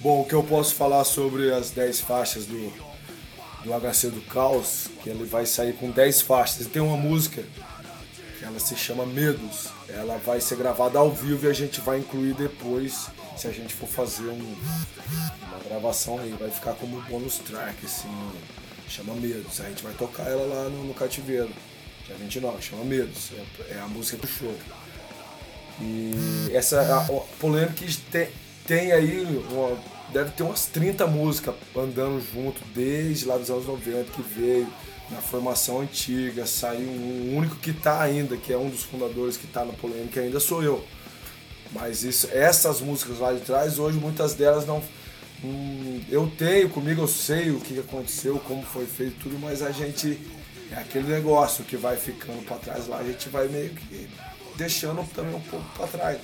Bom, o que eu posso falar sobre as 10 faixas do, do HC do Caos, que ele vai sair com 10 faixas. Tem uma música que ela se chama Medos. Ela vai ser gravada ao vivo e a gente vai incluir depois, se a gente for fazer um, uma gravação aí, vai ficar como bônus track, assim, chama Medos. A gente vai tocar ela lá no, no cativeiro, dia 29, chama Medos. É, é a música do show. E essa a, a polêmica tem, tem aí, uma, deve ter umas 30 músicas andando junto desde lá dos anos 90 que veio na formação antiga, saiu um, único que está ainda, que é um dos fundadores que está na polêmica ainda sou eu. Mas isso, essas músicas lá de trás, hoje muitas delas não. Hum, eu tenho comigo, eu sei o que aconteceu, como foi feito tudo, mas a gente. É aquele negócio que vai ficando para trás lá, a gente vai meio que deixando também um pouco para trás.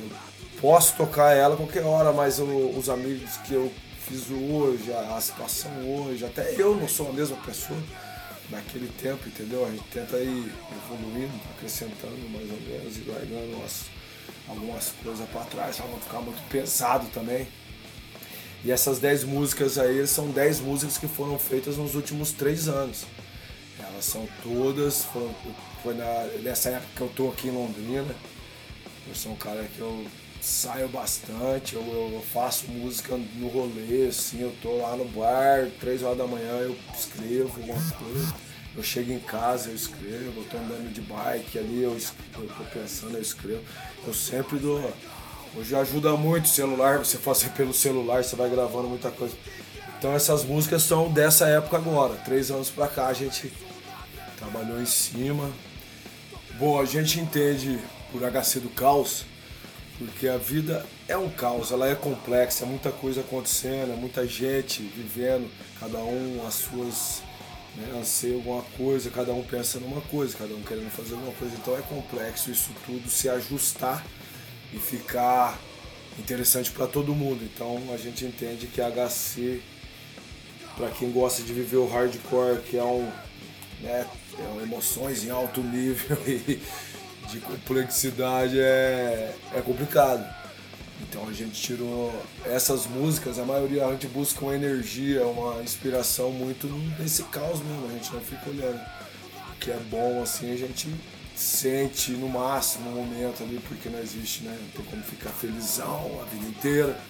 Eu posso tocar ela qualquer hora, mas eu, os amigos que eu fiz hoje, a, situação hoje, até eu não sou a mesma pessoa naquele tempo, entendeu? A gente tenta ir evoluindo, acrescentando mais ou menos e largando umas, algumas coisas para trás para não ficar muito pesado também. E essas 10 músicas aí são 10 músicas que foram feitas nos últimos 3 anos. Elas são todas, foram, foi na, nessa época que eu tô aqui em Londrina. Eu sou um cara que eu saio bastante, eu, eu, faço música no rolê, assim, eu tô lá no bar, três horas da manhã eu escrevo alguma coisa, eu chego em casa, eu escrevo, eu tô andando de bike ali, eu, eu tô pensando, eu escrevo. Eu sempre dou. Hoje ajuda muito o celular, você fazer pelo celular, você vai gravando muita coisa. Então essas músicas são dessa época agora, três anos pra cá a gente trabalhou em cima. Bom, a gente entende por HC do caos porque a vida é um caos, ela é complexa, é muita coisa acontecendo, é muita gente vivendo, cada um as suas né, anseia alguma coisa, cada um pensa numa coisa, cada um querendo fazer alguma coisa, então é complexo isso tudo se ajustar e ficar interessante para todo mundo. Então a gente entende que HC, para quem gosta de viver o hardcore, que é um, né, emoções em alto nível e de complexidade é, é complicado. Então a gente tirou essas músicas, a maioria a gente busca uma energia, uma inspiração muito nesse caos mesmo, a gente não fica olhando. O que é bom assim, a gente sente no máximo o momento ali, porque não existe, né? Não tem como ficar felizão a vida inteira.